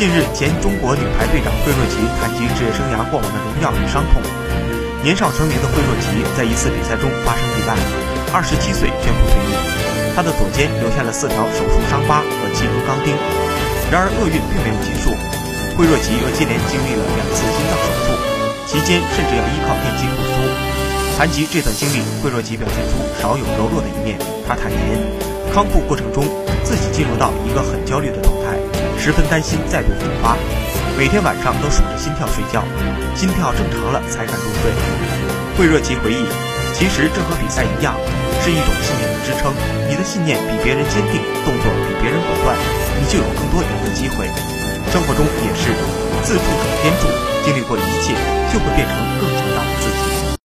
近日，前中国女排队长惠若琪谈及职业生涯过往的荣耀与伤痛。年少成名的惠若琪在一次比赛中发生意外，二十七岁宣布退役。她的左肩留下了四条手术伤疤和七颗钢钉。然而厄运并没有结束，惠若琪又接连经历了两次心脏手术，期间甚至要依靠电击复苏。谈及这段经历，惠若琪表现出少有柔弱的一面。她坦言，康复过程中自己进入到一个很焦虑的状态。十分担心再度复发，每天晚上都数着心跳睡觉，心跳正常了才敢入睡。惠若琪回忆，其实这和比赛一样，是一种信念的支撑。你的信念比别人坚定，动作比别人果断，你就有更多赢的机会。生活中也是，自助者天助，经历过一切，就会变成更强大的自己。